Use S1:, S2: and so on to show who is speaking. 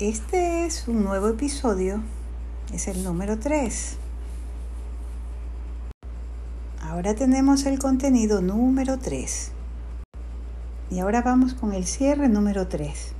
S1: Este es un nuevo episodio, es el número 3. Ahora tenemos el contenido número 3. Y ahora vamos con el cierre número 3.